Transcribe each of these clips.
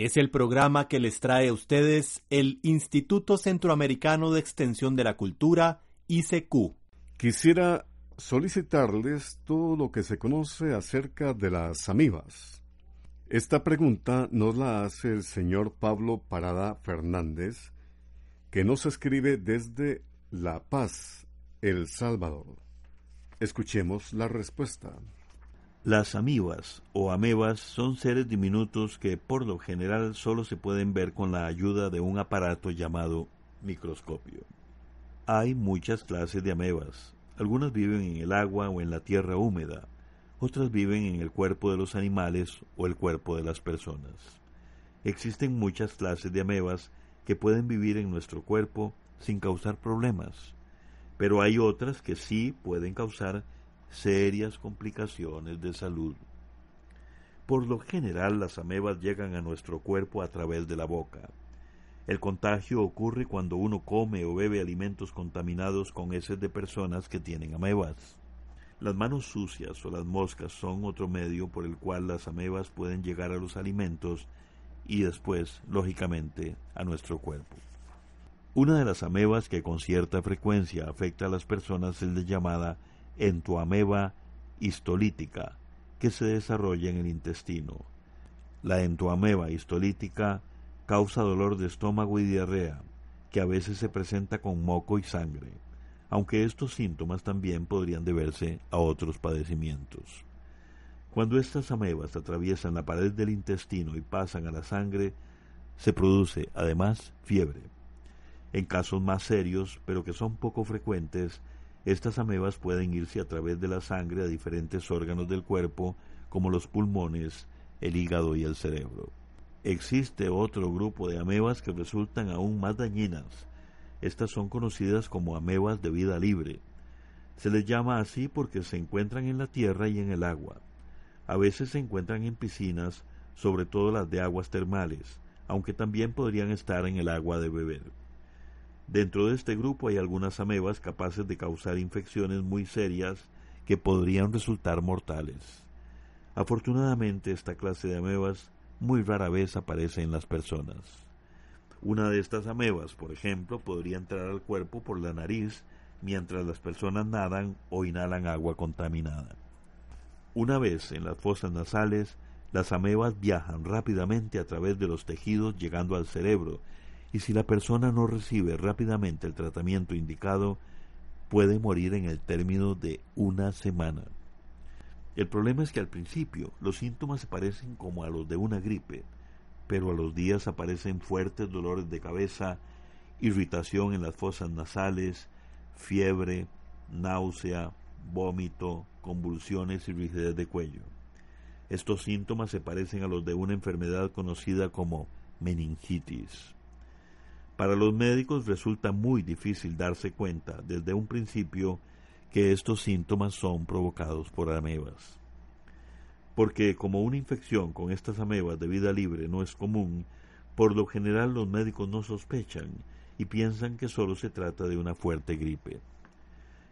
Es el programa que les trae a ustedes el Instituto Centroamericano de Extensión de la Cultura, ICQ. Quisiera solicitarles todo lo que se conoce acerca de las amibas. Esta pregunta nos la hace el señor Pablo Parada Fernández, que nos escribe desde La Paz, El Salvador. Escuchemos la respuesta. Las amibas o amebas son seres diminutos que por lo general solo se pueden ver con la ayuda de un aparato llamado microscopio. Hay muchas clases de amebas. Algunas viven en el agua o en la tierra húmeda. Otras viven en el cuerpo de los animales o el cuerpo de las personas. Existen muchas clases de amebas que pueden vivir en nuestro cuerpo sin causar problemas, pero hay otras que sí pueden causar serias complicaciones de salud. Por lo general las amebas llegan a nuestro cuerpo a través de la boca. El contagio ocurre cuando uno come o bebe alimentos contaminados con heces de personas que tienen amebas. Las manos sucias o las moscas son otro medio por el cual las amebas pueden llegar a los alimentos y después, lógicamente, a nuestro cuerpo. Una de las amebas que con cierta frecuencia afecta a las personas es la llamada entoameba histolítica, que se desarrolla en el intestino. La entoameba histolítica causa dolor de estómago y diarrea, que a veces se presenta con moco y sangre, aunque estos síntomas también podrían deberse a otros padecimientos. Cuando estas amebas atraviesan la pared del intestino y pasan a la sangre, se produce además fiebre. En casos más serios, pero que son poco frecuentes, estas amebas pueden irse a través de la sangre a diferentes órganos del cuerpo, como los pulmones, el hígado y el cerebro. Existe otro grupo de amebas que resultan aún más dañinas. Estas son conocidas como amebas de vida libre. Se les llama así porque se encuentran en la tierra y en el agua. A veces se encuentran en piscinas, sobre todo las de aguas termales, aunque también podrían estar en el agua de beber. Dentro de este grupo hay algunas amebas capaces de causar infecciones muy serias que podrían resultar mortales. Afortunadamente esta clase de amebas muy rara vez aparece en las personas. Una de estas amebas, por ejemplo, podría entrar al cuerpo por la nariz mientras las personas nadan o inhalan agua contaminada. Una vez en las fosas nasales, las amebas viajan rápidamente a través de los tejidos llegando al cerebro y si la persona no recibe rápidamente el tratamiento indicado, puede morir en el término de una semana. El problema es que al principio los síntomas se parecen como a los de una gripe, pero a los días aparecen fuertes dolores de cabeza, irritación en las fosas nasales, fiebre, náusea, vómito, convulsiones y rigidez de cuello. Estos síntomas se parecen a los de una enfermedad conocida como meningitis. Para los médicos resulta muy difícil darse cuenta desde un principio que estos síntomas son provocados por amebas. Porque como una infección con estas amebas de vida libre no es común, por lo general los médicos no sospechan y piensan que solo se trata de una fuerte gripe.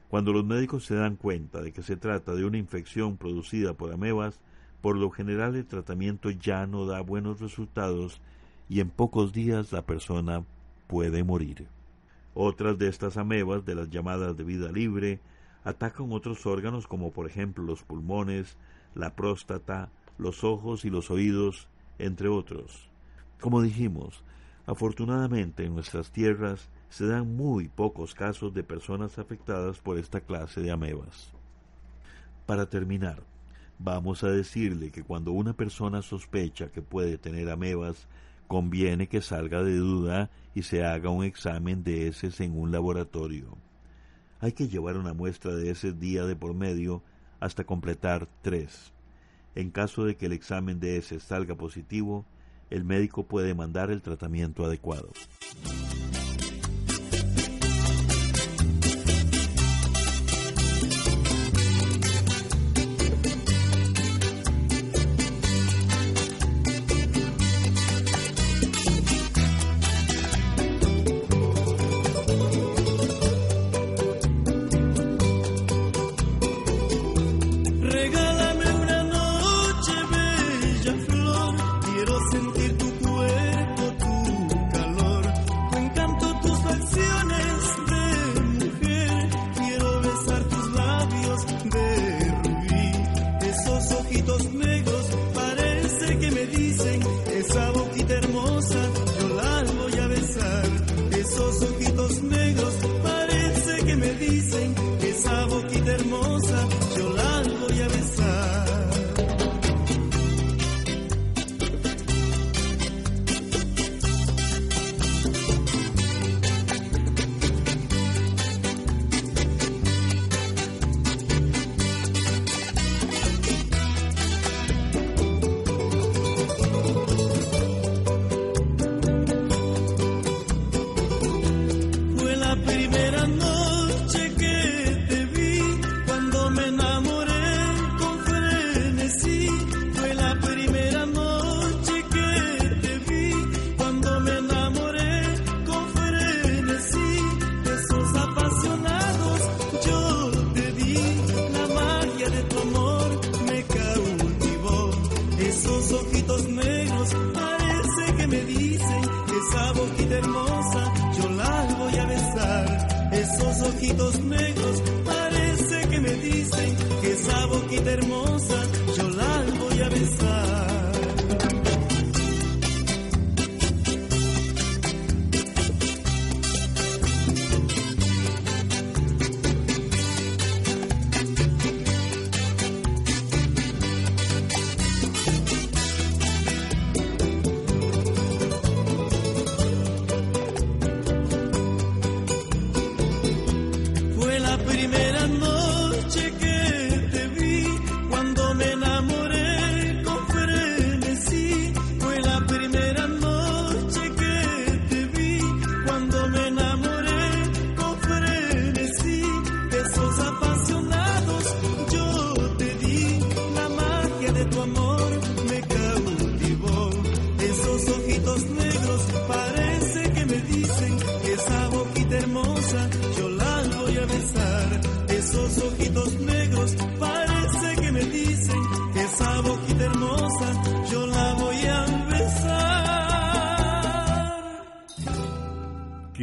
Cuando los médicos se dan cuenta de que se trata de una infección producida por amebas, por lo general el tratamiento ya no da buenos resultados y en pocos días la persona puede morir. Otras de estas amebas, de las llamadas de vida libre, atacan otros órganos como por ejemplo los pulmones, la próstata, los ojos y los oídos, entre otros. Como dijimos, afortunadamente en nuestras tierras se dan muy pocos casos de personas afectadas por esta clase de amebas. Para terminar, vamos a decirle que cuando una persona sospecha que puede tener amebas, conviene que salga de duda y se haga un examen de heces en un laboratorio. Hay que llevar una muestra de ese día de por medio hasta completar tres. En caso de que el examen de heces salga positivo, el médico puede mandar el tratamiento adecuado.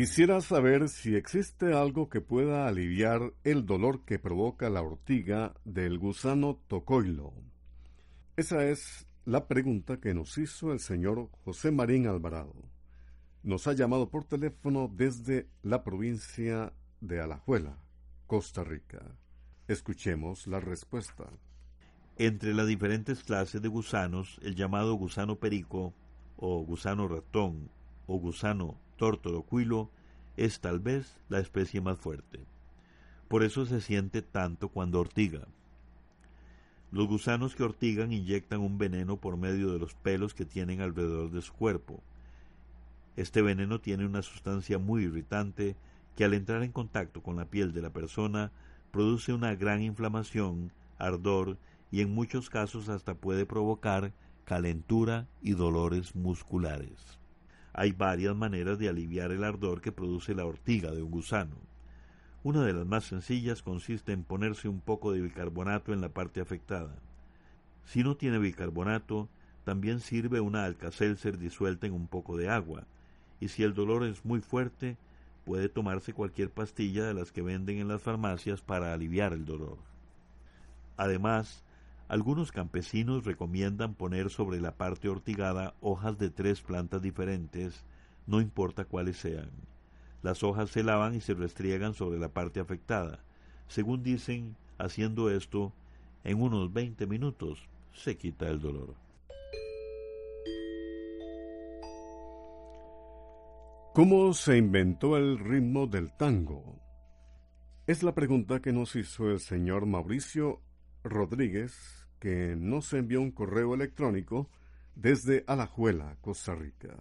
Quisiera saber si existe algo que pueda aliviar el dolor que provoca la ortiga del gusano tocoilo. Esa es la pregunta que nos hizo el señor José Marín Alvarado. Nos ha llamado por teléfono desde la provincia de Alajuela, Costa Rica. Escuchemos la respuesta. Entre las diferentes clases de gusanos, el llamado gusano perico, o gusano ratón, o gusano tortorocuilo es tal vez la especie más fuerte. Por eso se siente tanto cuando ortiga. Los gusanos que ortigan inyectan un veneno por medio de los pelos que tienen alrededor de su cuerpo. Este veneno tiene una sustancia muy irritante que al entrar en contacto con la piel de la persona produce una gran inflamación, ardor y en muchos casos hasta puede provocar calentura y dolores musculares. Hay varias maneras de aliviar el ardor que produce la ortiga de un gusano. Una de las más sencillas consiste en ponerse un poco de bicarbonato en la parte afectada. Si no tiene bicarbonato, también sirve una alcacelser disuelta en un poco de agua, y si el dolor es muy fuerte, puede tomarse cualquier pastilla de las que venden en las farmacias para aliviar el dolor. Además, algunos campesinos recomiendan poner sobre la parte ortigada hojas de tres plantas diferentes, no importa cuáles sean. Las hojas se lavan y se restriegan sobre la parte afectada. Según dicen, haciendo esto, en unos 20 minutos se quita el dolor. ¿Cómo se inventó el ritmo del tango? Es la pregunta que nos hizo el señor Mauricio Rodríguez, que nos envió un correo electrónico desde Alajuela, Costa Rica.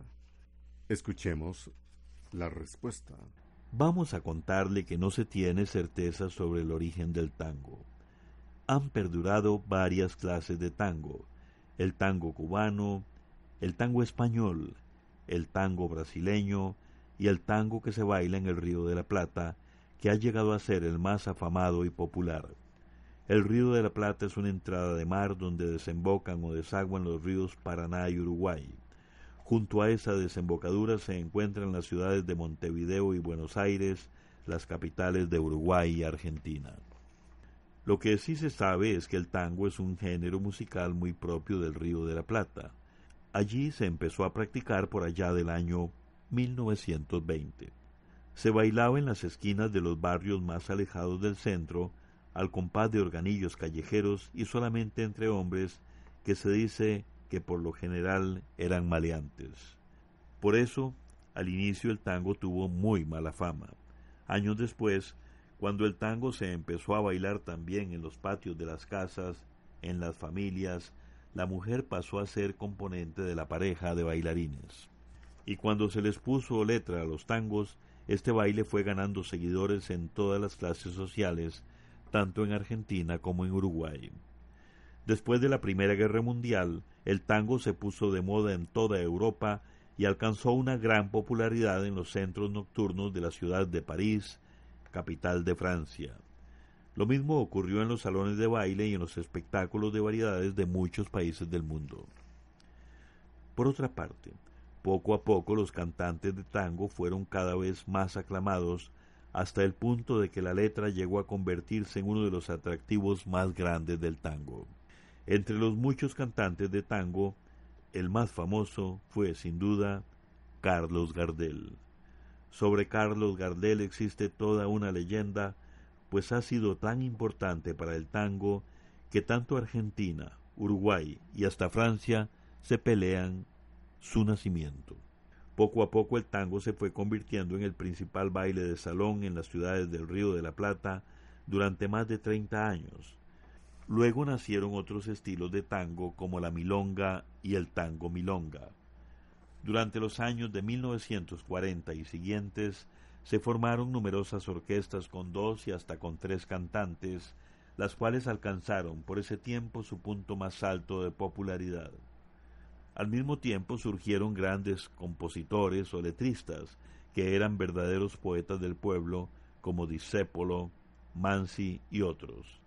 Escuchemos la respuesta. Vamos a contarle que no se tiene certeza sobre el origen del tango. Han perdurado varias clases de tango, el tango cubano, el tango español, el tango brasileño y el tango que se baila en el Río de la Plata, que ha llegado a ser el más afamado y popular. El río de la Plata es una entrada de mar donde desembocan o desaguan los ríos Paraná y Uruguay. Junto a esa desembocadura se encuentran las ciudades de Montevideo y Buenos Aires, las capitales de Uruguay y Argentina. Lo que sí se sabe es que el tango es un género musical muy propio del Río de la Plata. Allí se empezó a practicar por allá del año 1920. Se bailaba en las esquinas de los barrios más alejados del centro, al compás de organillos callejeros y solamente entre hombres que se dice que por lo general eran maleantes. Por eso, al inicio el tango tuvo muy mala fama. Años después, cuando el tango se empezó a bailar también en los patios de las casas, en las familias, la mujer pasó a ser componente de la pareja de bailarines. Y cuando se les puso letra a los tangos, este baile fue ganando seguidores en todas las clases sociales tanto en Argentina como en Uruguay. Después de la Primera Guerra Mundial, el tango se puso de moda en toda Europa y alcanzó una gran popularidad en los centros nocturnos de la ciudad de París, capital de Francia. Lo mismo ocurrió en los salones de baile y en los espectáculos de variedades de muchos países del mundo. Por otra parte, poco a poco los cantantes de tango fueron cada vez más aclamados hasta el punto de que la letra llegó a convertirse en uno de los atractivos más grandes del tango. Entre los muchos cantantes de tango, el más famoso fue sin duda Carlos Gardel. Sobre Carlos Gardel existe toda una leyenda, pues ha sido tan importante para el tango que tanto Argentina, Uruguay y hasta Francia se pelean su nacimiento. Poco a poco el tango se fue convirtiendo en el principal baile de salón en las ciudades del Río de la Plata durante más de 30 años. Luego nacieron otros estilos de tango como la milonga y el tango milonga. Durante los años de 1940 y siguientes se formaron numerosas orquestas con dos y hasta con tres cantantes, las cuales alcanzaron por ese tiempo su punto más alto de popularidad. Al mismo tiempo surgieron grandes compositores o letristas que eran verdaderos poetas del pueblo como Discépolo, Mansi y otros.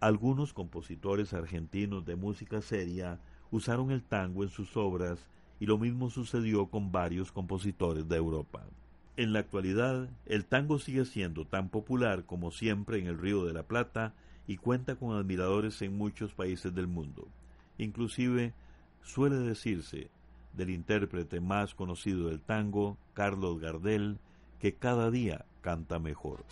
Algunos compositores argentinos de música seria usaron el tango en sus obras y lo mismo sucedió con varios compositores de Europa. En la actualidad, el tango sigue siendo tan popular como siempre en el Río de la Plata y cuenta con admiradores en muchos países del mundo. Inclusive Suele decirse del intérprete más conocido del tango, Carlos Gardel, que cada día canta mejor.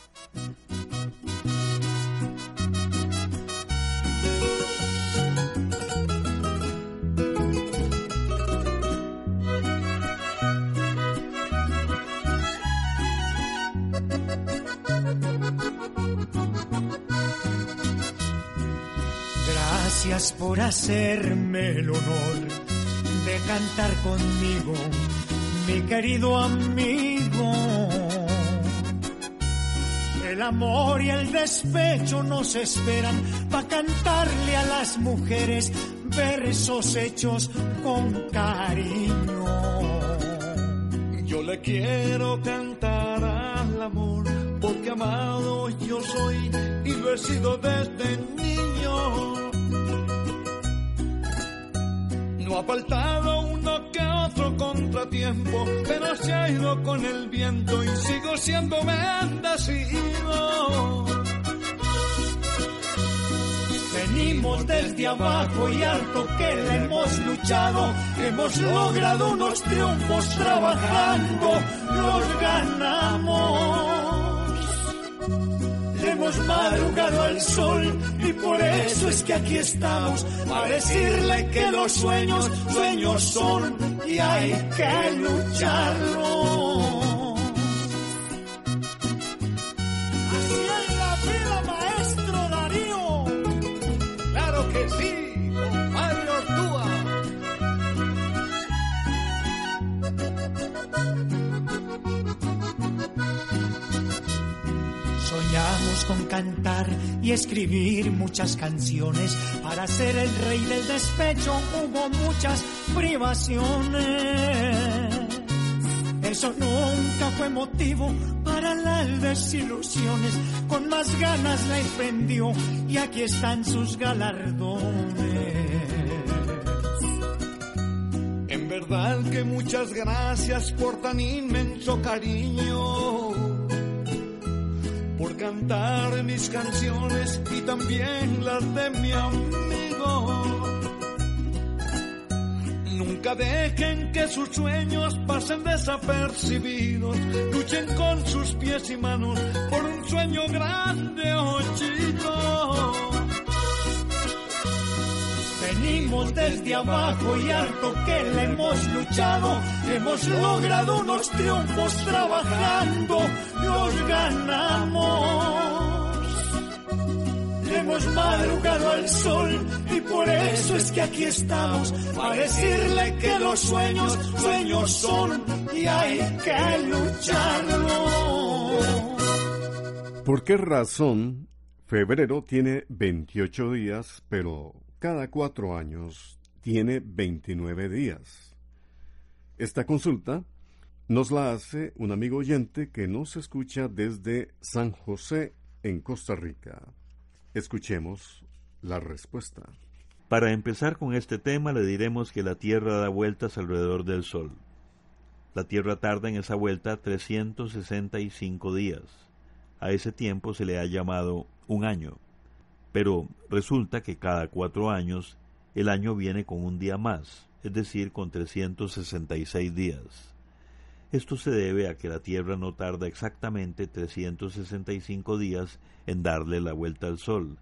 Por hacerme el honor de cantar conmigo, mi querido amigo. El amor y el despecho nos esperan para cantarle a las mujeres versos hechos con cariño. Yo le quiero cantar al amor, porque amado yo soy y lo he sido desde niño. No ha faltado uno que otro contratiempo, pero se ha ido con el viento y sigo siendo bendecido. Venimos desde abajo y harto que le hemos luchado, hemos logrado unos triunfos trabajando, los ganamos hemos madrugado al sol y por eso es que aquí estamos a decirle que los sueños, sueños son y hay que lucharlo. Cantar y escribir muchas canciones. Para ser el rey del despecho hubo muchas privaciones. Eso nunca fue motivo para las desilusiones. Con más ganas la emprendió y aquí están sus galardones. En verdad que muchas gracias por tan inmenso cariño cantar mis canciones y también las de mi amigo. Nunca dejen que sus sueños pasen desapercibidos. Luchen con sus pies y manos por un sueño grande o chico. Venimos desde abajo y harto que le hemos luchado, hemos logrado unos triunfos trabajando, los ganamos. Hemos madrugado al sol y por eso es que aquí estamos, para decirle que los sueños, sueños son y hay que lucharlo. ¿Por qué razón febrero tiene 28 días, pero cada cuatro años tiene 29 días. Esta consulta nos la hace un amigo oyente que nos escucha desde San José, en Costa Rica. Escuchemos la respuesta. Para empezar con este tema le diremos que la Tierra da vueltas alrededor del Sol. La Tierra tarda en esa vuelta 365 días. A ese tiempo se le ha llamado un año. Pero resulta que cada cuatro años el año viene con un día más, es decir, con 366 días. Esto se debe a que la Tierra no tarda exactamente 365 días en darle la vuelta al Sol,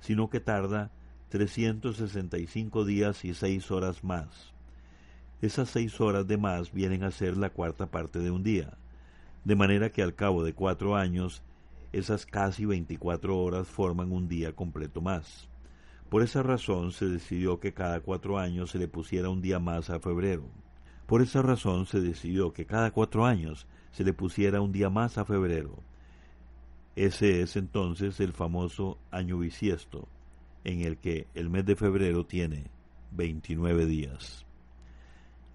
sino que tarda 365 días y seis horas más. Esas seis horas de más vienen a ser la cuarta parte de un día, de manera que al cabo de cuatro años esas casi 24 horas forman un día completo más. Por esa razón se decidió que cada cuatro años se le pusiera un día más a febrero. Por esa razón se decidió que cada cuatro años se le pusiera un día más a febrero. Ese es entonces el famoso año bisiesto, en el que el mes de febrero tiene 29 días.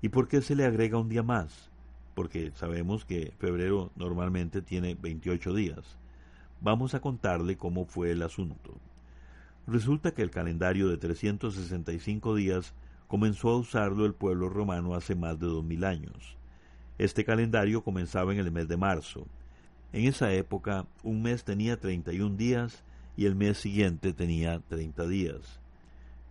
¿Y por qué se le agrega un día más? Porque sabemos que febrero normalmente tiene 28 días vamos a contarle cómo fue el asunto. Resulta que el calendario de 365 días comenzó a usarlo el pueblo romano hace más de dos mil años. Este calendario comenzaba en el mes de marzo. En esa época, un mes tenía 31 días y el mes siguiente tenía 30 días.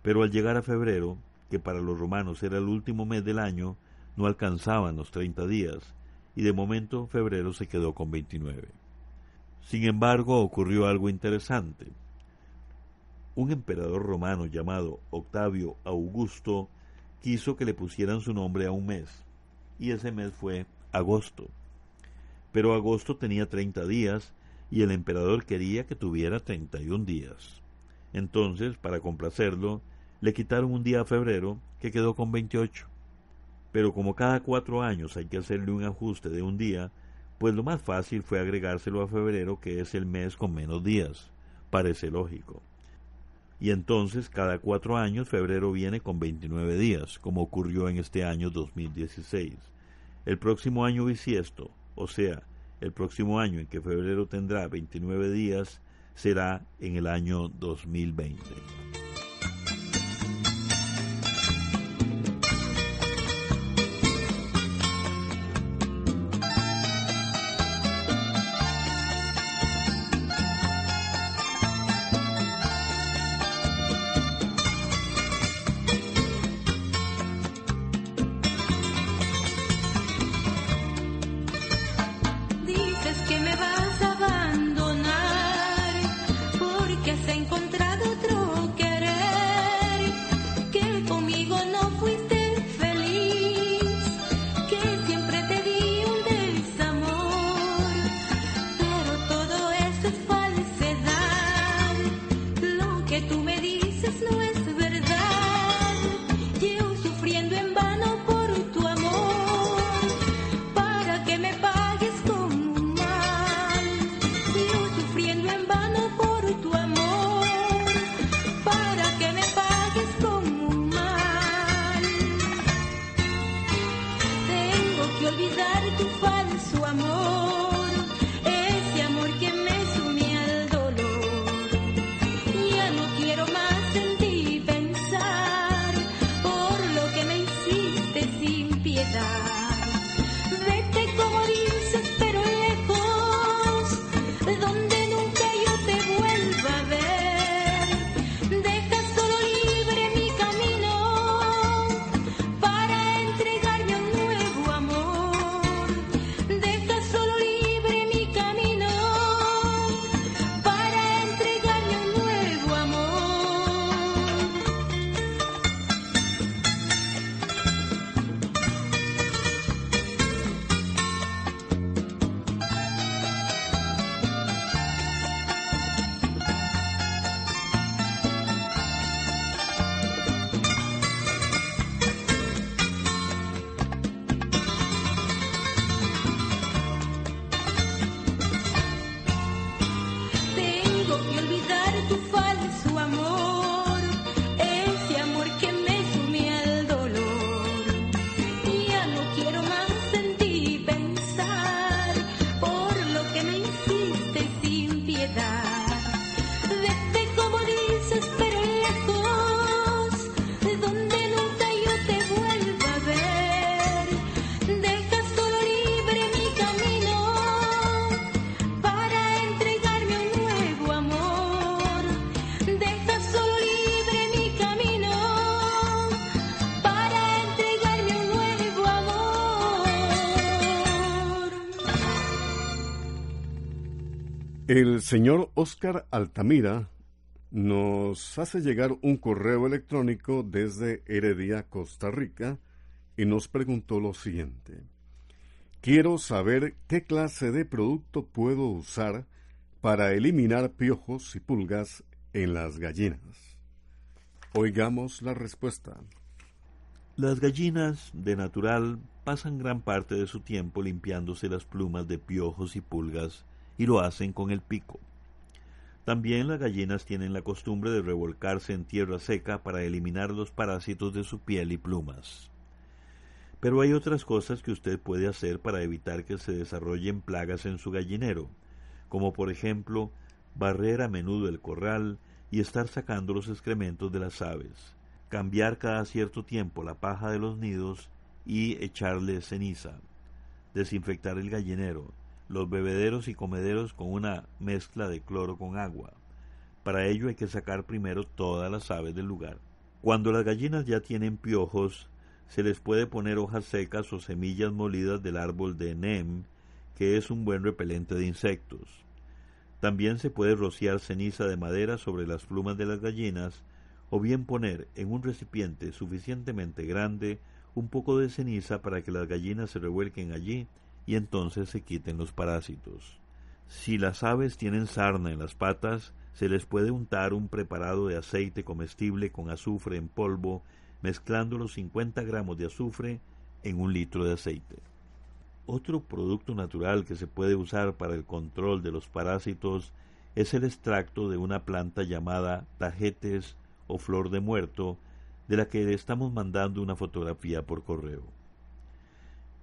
Pero al llegar a febrero, que para los romanos era el último mes del año, no alcanzaban los 30 días, y de momento febrero se quedó con 29. Sin embargo, ocurrió algo interesante. Un emperador romano llamado Octavio Augusto quiso que le pusieran su nombre a un mes, y ese mes fue agosto. Pero agosto tenía 30 días y el emperador quería que tuviera 31 días. Entonces, para complacerlo, le quitaron un día a febrero, que quedó con 28. Pero como cada cuatro años hay que hacerle un ajuste de un día, pues lo más fácil fue agregárselo a febrero, que es el mes con menos días. Parece lógico. Y entonces cada cuatro años febrero viene con 29 días, como ocurrió en este año 2016. El próximo año bisiesto, o sea, el próximo año en que febrero tendrá 29 días, será en el año 2020. El señor Oscar Altamira nos hace llegar un correo electrónico desde Heredia, Costa Rica, y nos preguntó lo siguiente. Quiero saber qué clase de producto puedo usar para eliminar piojos y pulgas en las gallinas. Oigamos la respuesta. Las gallinas, de natural, pasan gran parte de su tiempo limpiándose las plumas de piojos y pulgas y lo hacen con el pico. También las gallinas tienen la costumbre de revolcarse en tierra seca para eliminar los parásitos de su piel y plumas. Pero hay otras cosas que usted puede hacer para evitar que se desarrollen plagas en su gallinero, como por ejemplo barrer a menudo el corral y estar sacando los excrementos de las aves, cambiar cada cierto tiempo la paja de los nidos y echarle ceniza, desinfectar el gallinero, los bebederos y comederos con una mezcla de cloro con agua. Para ello hay que sacar primero todas las aves del lugar. Cuando las gallinas ya tienen piojos, se les puede poner hojas secas o semillas molidas del árbol de NEM, que es un buen repelente de insectos. También se puede rociar ceniza de madera sobre las plumas de las gallinas, o bien poner en un recipiente suficientemente grande un poco de ceniza para que las gallinas se revuelquen allí y entonces se quiten los parásitos. Si las aves tienen sarna en las patas, se les puede untar un preparado de aceite comestible con azufre en polvo, mezclando los 50 gramos de azufre en un litro de aceite. Otro producto natural que se puede usar para el control de los parásitos es el extracto de una planta llamada tajetes o flor de muerto, de la que le estamos mandando una fotografía por correo.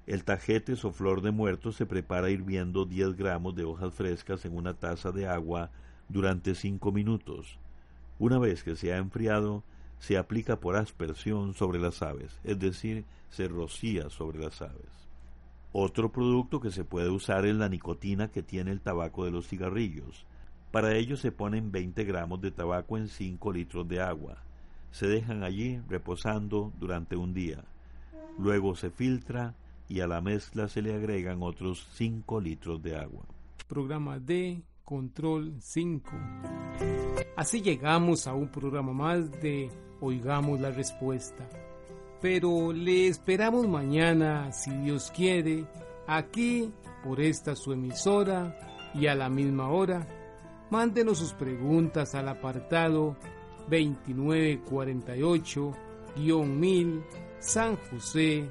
El tajetes o flor de muerto se prepara hirviendo 10 gramos de hojas frescas en una taza de agua durante 5 minutos. Una vez que se ha enfriado, se aplica por aspersión sobre las aves, es decir, se rocía sobre las aves. Otro producto que se puede usar es la nicotina que tiene el tabaco de los cigarrillos. Para ello se ponen 20 gramos de tabaco en 5 litros de agua. Se dejan allí reposando durante un día. Luego se filtra y a la mezcla se le agregan otros 5 litros de agua. Programa D, Control 5. Así llegamos a un programa más de Oigamos la Respuesta. Pero le esperamos mañana, si Dios quiere, aquí por esta su emisora y a la misma hora. Mándenos sus preguntas al apartado 2948-1000 San José,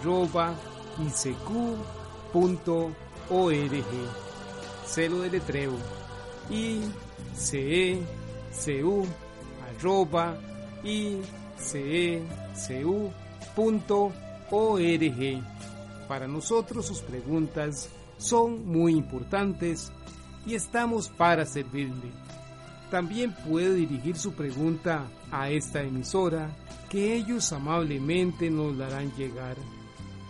arroba icq.org. Celo de letreo icecu arroba icecu.org. Para nosotros sus preguntas son muy importantes y estamos para servirle. También puede dirigir su pregunta a esta emisora que ellos amablemente nos darán llegar.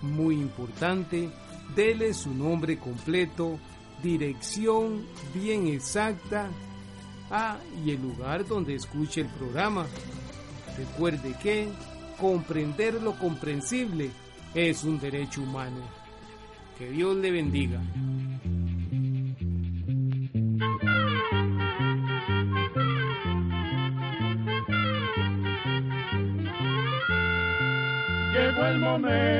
Muy importante, dele su nombre completo, dirección bien exacta, ah, y el lugar donde escuche el programa. Recuerde que comprender lo comprensible es un derecho humano. Que Dios le bendiga. Llegó el momento